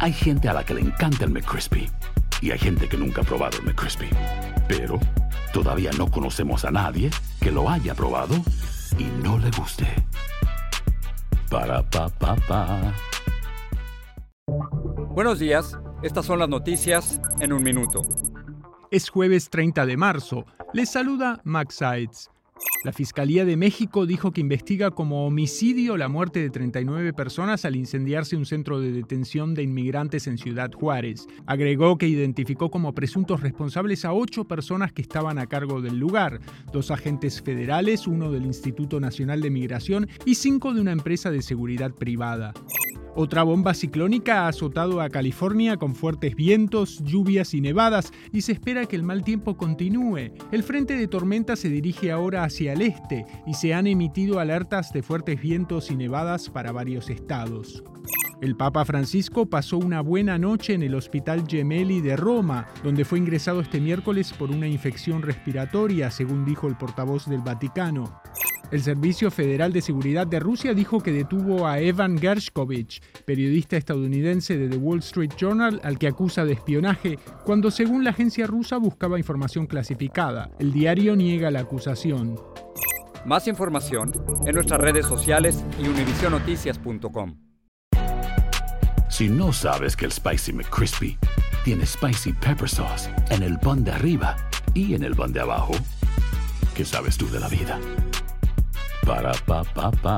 Hay gente a la que le encanta el McCrispy y hay gente que nunca ha probado el McCrispy. Pero todavía no conocemos a nadie que lo haya probado y no le guste. Para pa pa pa. Buenos días, estas son las noticias en un minuto. Es jueves 30 de marzo. Les saluda Max Sides. La Fiscalía de México dijo que investiga como homicidio la muerte de 39 personas al incendiarse un centro de detención de inmigrantes en Ciudad Juárez. Agregó que identificó como presuntos responsables a ocho personas que estaban a cargo del lugar, dos agentes federales, uno del Instituto Nacional de Migración y cinco de una empresa de seguridad privada. Otra bomba ciclónica ha azotado a California con fuertes vientos, lluvias y nevadas y se espera que el mal tiempo continúe. El frente de tormenta se dirige ahora hacia el este y se han emitido alertas de fuertes vientos y nevadas para varios estados. El Papa Francisco pasó una buena noche en el Hospital Gemelli de Roma, donde fue ingresado este miércoles por una infección respiratoria, según dijo el portavoz del Vaticano. El Servicio Federal de Seguridad de Rusia dijo que detuvo a Evan Gershkovich, periodista estadounidense de The Wall Street Journal, al que acusa de espionaje, cuando según la agencia rusa buscaba información clasificada. El diario niega la acusación. Más información en nuestras redes sociales y univisionoticias.com. Si no sabes que el Spicy McCrispy tiene Spicy Pepper Sauce en el pan de arriba y en el pan de abajo, ¿qué sabes tú de la vida? Ba-da-ba-ba-ba